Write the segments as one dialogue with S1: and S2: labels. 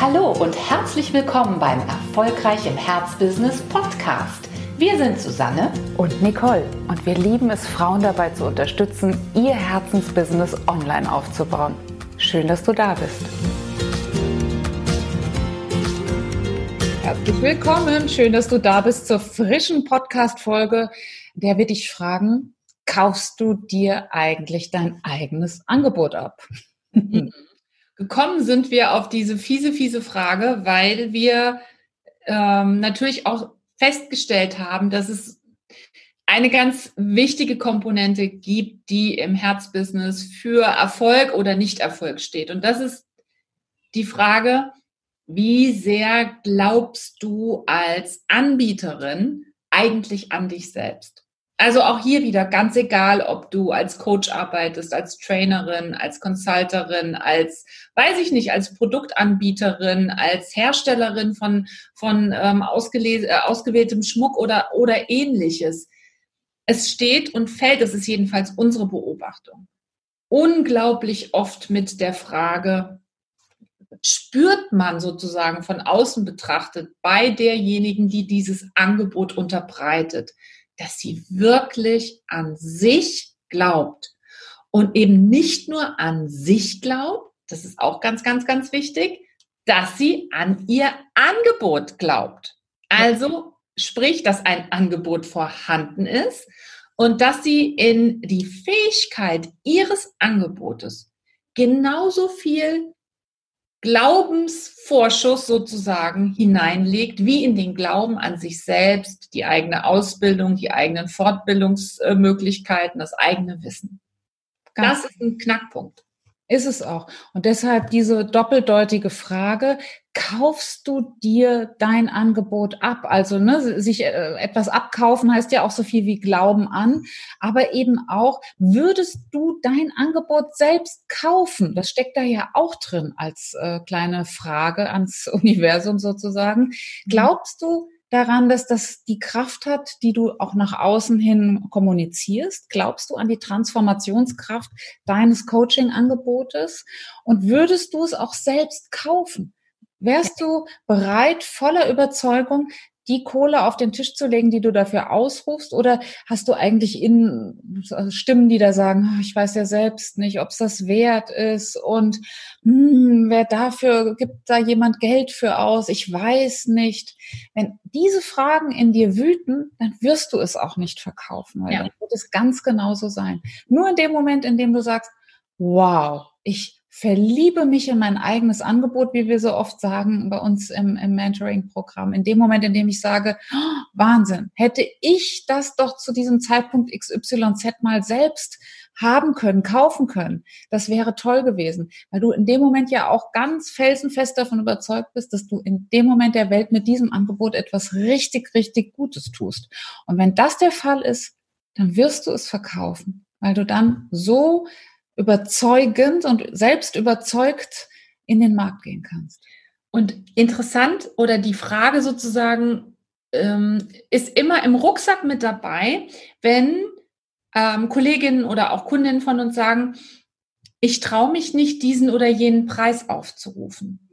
S1: Hallo und herzlich willkommen beim Erfolgreich im Herzbusiness Podcast. Wir sind Susanne
S2: und Nicole und wir lieben es, Frauen dabei zu unterstützen, ihr Herzensbusiness online aufzubauen. Schön, dass du da bist. Herzlich willkommen, schön, dass du da bist zur frischen Podcast-Folge, der wir dich fragen, kaufst du dir eigentlich dein eigenes Angebot ab?
S1: Gekommen sind wir auf diese fiese, fiese Frage, weil wir ähm, natürlich auch festgestellt haben, dass es eine ganz wichtige Komponente gibt, die im Herzbusiness für Erfolg oder Nicht-Erfolg steht. Und das ist die Frage, wie sehr glaubst du als Anbieterin eigentlich an dich selbst? Also auch hier wieder ganz egal, ob du als Coach arbeitest, als Trainerin, als Consulterin, als, weiß ich nicht, als Produktanbieterin, als Herstellerin von, von ähm, äh, ausgewähltem Schmuck oder, oder ähnliches. Es steht und fällt, das ist jedenfalls unsere Beobachtung, unglaublich oft mit der Frage, spürt man sozusagen von außen betrachtet bei derjenigen, die dieses Angebot unterbreitet, dass sie wirklich an sich glaubt und eben nicht nur an sich glaubt, das ist auch ganz, ganz, ganz wichtig, dass sie an ihr Angebot glaubt. Also sprich, dass ein Angebot vorhanden ist und dass sie in die Fähigkeit ihres Angebotes genauso viel Glaubensvorschuss sozusagen hineinlegt, wie in den Glauben an sich selbst, die eigene Ausbildung, die eigenen Fortbildungsmöglichkeiten, das eigene Wissen. Ganz das ist ein Knackpunkt.
S2: Ist es auch. Und deshalb diese doppeldeutige Frage, kaufst du dir dein Angebot ab? Also ne, sich äh, etwas abkaufen heißt ja auch so viel wie Glauben an, aber eben auch, würdest du dein Angebot selbst kaufen? Das steckt da ja auch drin als äh, kleine Frage ans Universum sozusagen. Mhm. Glaubst du, daran, dass das die Kraft hat, die du auch nach außen hin kommunizierst? Glaubst du an die Transformationskraft deines Coaching-Angebotes? Und würdest du es auch selbst kaufen? Wärst du bereit, voller Überzeugung, die Kohle auf den Tisch zu legen, die du dafür ausrufst? Oder hast du eigentlich in also Stimmen, die da sagen, ah, ich weiß ja selbst nicht, ob es das wert ist und hm, wer dafür gibt da jemand Geld für aus? Ich weiß nicht. Wenn diese Fragen in dir wüten, dann wirst du es auch nicht verkaufen, weil ja. dann wird es ganz genauso sein. Nur in dem Moment, in dem du sagst, wow, ich verliebe mich in mein eigenes Angebot, wie wir so oft sagen bei uns im, im Mentoring-Programm. In dem Moment, in dem ich sage, oh, Wahnsinn, hätte ich das doch zu diesem Zeitpunkt XYZ mal selbst haben können, kaufen können, das wäre toll gewesen, weil du in dem Moment ja auch ganz felsenfest davon überzeugt bist, dass du in dem Moment der Welt mit diesem Angebot etwas richtig, richtig Gutes tust. Und wenn das der Fall ist, dann wirst du es verkaufen, weil du dann so überzeugend und selbst überzeugt in den Markt gehen kannst.
S1: Und interessant oder die Frage sozusagen ähm, ist immer im Rucksack mit dabei, wenn ähm, Kolleginnen oder auch Kundinnen von uns sagen, ich traue mich nicht, diesen oder jenen Preis aufzurufen.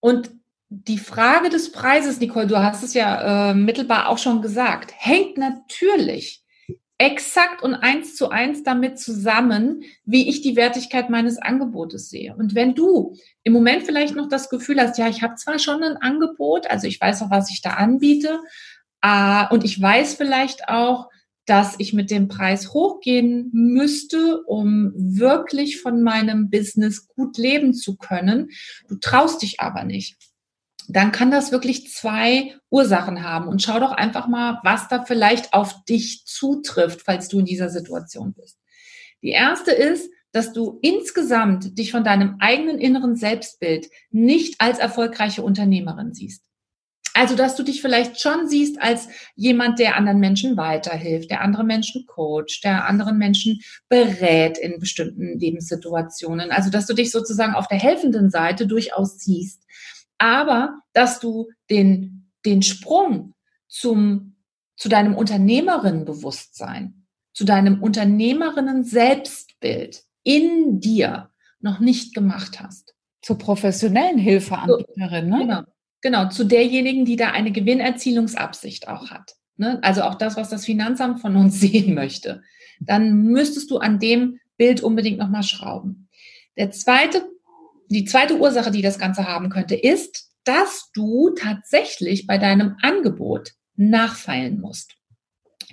S1: Und die Frage des Preises, Nicole, du hast es ja äh, mittelbar auch schon gesagt, hängt natürlich exakt und eins zu eins damit zusammen, wie ich die Wertigkeit meines Angebotes sehe. Und wenn du im Moment vielleicht noch das Gefühl hast, ja, ich habe zwar schon ein Angebot, also ich weiß auch, was ich da anbiete, äh, und ich weiß vielleicht auch, dass ich mit dem Preis hochgehen müsste, um wirklich von meinem Business gut leben zu können. Du traust dich aber nicht dann kann das wirklich zwei Ursachen haben. Und schau doch einfach mal, was da vielleicht auf dich zutrifft, falls du in dieser Situation bist. Die erste ist, dass du insgesamt dich von deinem eigenen inneren Selbstbild nicht als erfolgreiche Unternehmerin siehst. Also, dass du dich vielleicht schon siehst als jemand, der anderen Menschen weiterhilft, der andere Menschen coacht, der anderen Menschen berät in bestimmten Lebenssituationen. Also, dass du dich sozusagen auf der helfenden Seite durchaus siehst aber dass du den, den Sprung zum, zu deinem Unternehmerinnenbewusstsein, zu deinem Unternehmerinnen-Selbstbild in dir noch nicht gemacht hast.
S2: zur professionellen Hilfeanbieterin, ne?
S1: Genau, genau, zu derjenigen, die da eine Gewinnerzielungsabsicht auch hat. Ne? Also auch das, was das Finanzamt von uns sehen möchte. Dann müsstest du an dem Bild unbedingt nochmal schrauben. Der zweite, die zweite Ursache, die das Ganze haben könnte, ist, dass du tatsächlich bei deinem Angebot nachfeilen musst.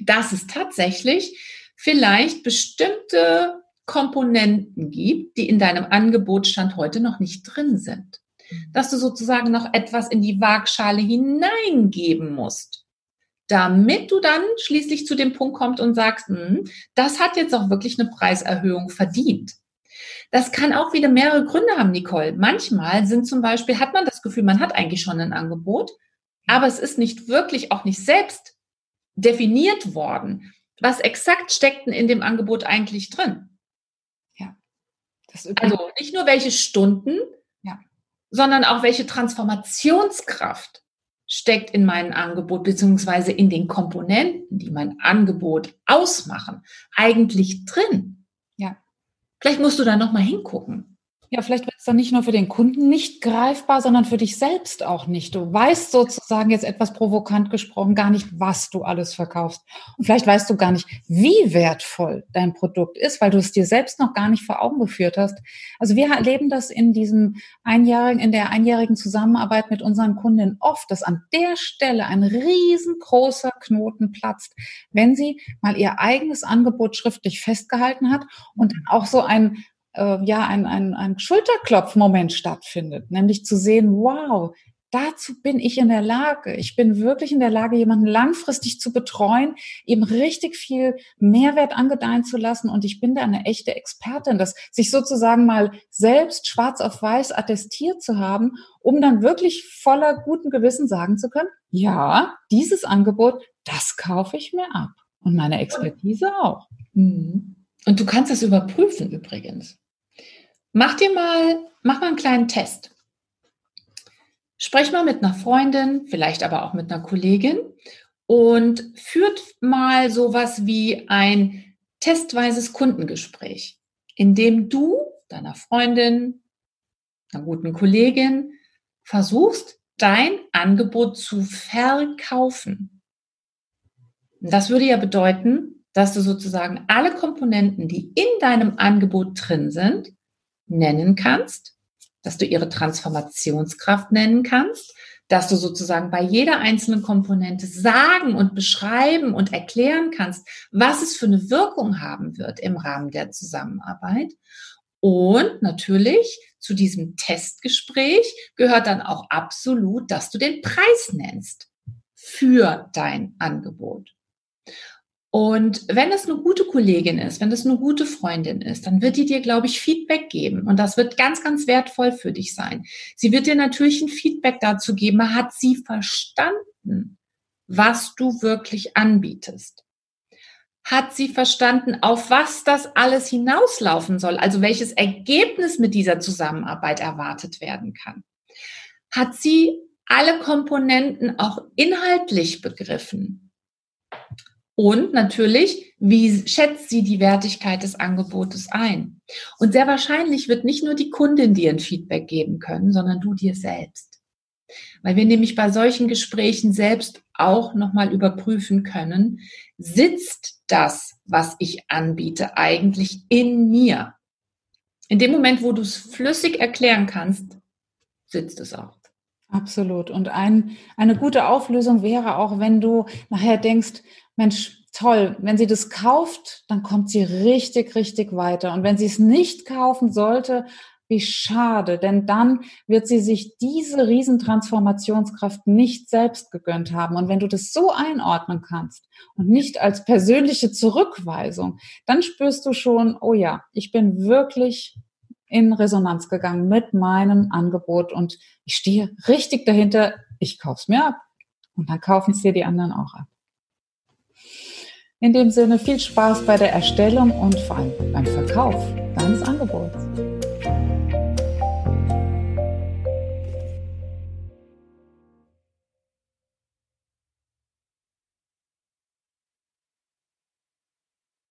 S1: Dass es tatsächlich vielleicht bestimmte Komponenten gibt, die in deinem Angebotstand heute noch nicht drin sind. Dass du sozusagen noch etwas in die Waagschale hineingeben musst, damit du dann schließlich zu dem Punkt kommst und sagst, hm, das hat jetzt auch wirklich eine Preiserhöhung verdient. Das kann auch wieder mehrere Gründe haben, Nicole. Manchmal sind zum Beispiel, hat man das Gefühl, man hat eigentlich schon ein Angebot, aber es ist nicht wirklich auch nicht selbst definiert worden. Was exakt steckt denn in dem Angebot eigentlich drin? also nicht nur welche Stunden, ja. sondern auch welche Transformationskraft steckt in meinem Angebot beziehungsweise in den Komponenten, die mein Angebot ausmachen, eigentlich drin. Vielleicht musst du da noch mal hingucken.
S2: Ja, vielleicht wird es dann nicht nur für den Kunden nicht greifbar, sondern für dich selbst auch nicht. Du weißt sozusagen jetzt etwas provokant gesprochen gar nicht, was du alles verkaufst. Und vielleicht weißt du gar nicht, wie wertvoll dein Produkt ist, weil du es dir selbst noch gar nicht vor Augen geführt hast. Also wir erleben das in diesem einjährigen, in der einjährigen Zusammenarbeit mit unseren Kunden oft, dass an der Stelle ein riesengroßer Knoten platzt, wenn sie mal ihr eigenes Angebot schriftlich festgehalten hat und dann auch so ein äh, ja ein, ein, ein Schulterklopfmoment stattfindet, nämlich zu sehen, wow, dazu bin ich in der Lage. Ich bin wirklich in der Lage, jemanden langfristig zu betreuen, ihm richtig viel Mehrwert angedeihen zu lassen. Und ich bin da eine echte Expertin, das sich sozusagen mal selbst schwarz auf weiß attestiert zu haben, um dann wirklich voller guten Gewissen sagen zu können, ja, dieses Angebot, das kaufe ich mir ab. Und meine Expertise auch.
S1: Mhm. Und du kannst es überprüfen übrigens. Mach dir mal, mach mal einen kleinen Test. Sprech mal mit einer Freundin, vielleicht aber auch mit einer Kollegin und führt mal sowas wie ein testweises Kundengespräch, in dem du deiner Freundin, einer guten Kollegin versuchst, dein Angebot zu verkaufen. Das würde ja bedeuten, dass du sozusagen alle Komponenten, die in deinem Angebot drin sind, nennen kannst, dass du ihre Transformationskraft nennen kannst, dass du sozusagen bei jeder einzelnen Komponente sagen und beschreiben und erklären kannst, was es für eine Wirkung haben wird im Rahmen der Zusammenarbeit. Und natürlich zu diesem Testgespräch gehört dann auch absolut, dass du den Preis nennst für dein Angebot. Und wenn es eine gute Kollegin ist, wenn es eine gute Freundin ist, dann wird die dir, glaube ich, Feedback geben. Und das wird ganz, ganz wertvoll für dich sein. Sie wird dir natürlich ein Feedback dazu geben. Hat sie verstanden, was du wirklich anbietest? Hat sie verstanden, auf was das alles hinauslaufen soll? Also welches Ergebnis mit dieser Zusammenarbeit erwartet werden kann? Hat sie alle Komponenten auch inhaltlich begriffen? Und natürlich, wie schätzt sie die Wertigkeit des Angebotes ein? Und sehr wahrscheinlich wird nicht nur die Kundin dir ein Feedback geben können, sondern du dir selbst. Weil wir nämlich bei solchen Gesprächen selbst auch nochmal überprüfen können, sitzt das, was ich anbiete, eigentlich in mir? In dem Moment, wo du es flüssig erklären kannst, sitzt es auch.
S2: Absolut. Und ein, eine gute Auflösung wäre auch, wenn du nachher denkst, Mensch, toll, wenn sie das kauft, dann kommt sie richtig, richtig weiter. Und wenn sie es nicht kaufen sollte, wie schade, denn dann wird sie sich diese Riesentransformationskraft nicht selbst gegönnt haben. Und wenn du das so einordnen kannst und nicht als persönliche Zurückweisung, dann spürst du schon, oh ja, ich bin wirklich in Resonanz gegangen mit meinem Angebot und ich stehe richtig dahinter, ich kauf's mir ab. Und dann kaufen es dir die anderen auch ab. In dem Sinne viel Spaß bei der Erstellung und vor allem beim Verkauf deines Angebots.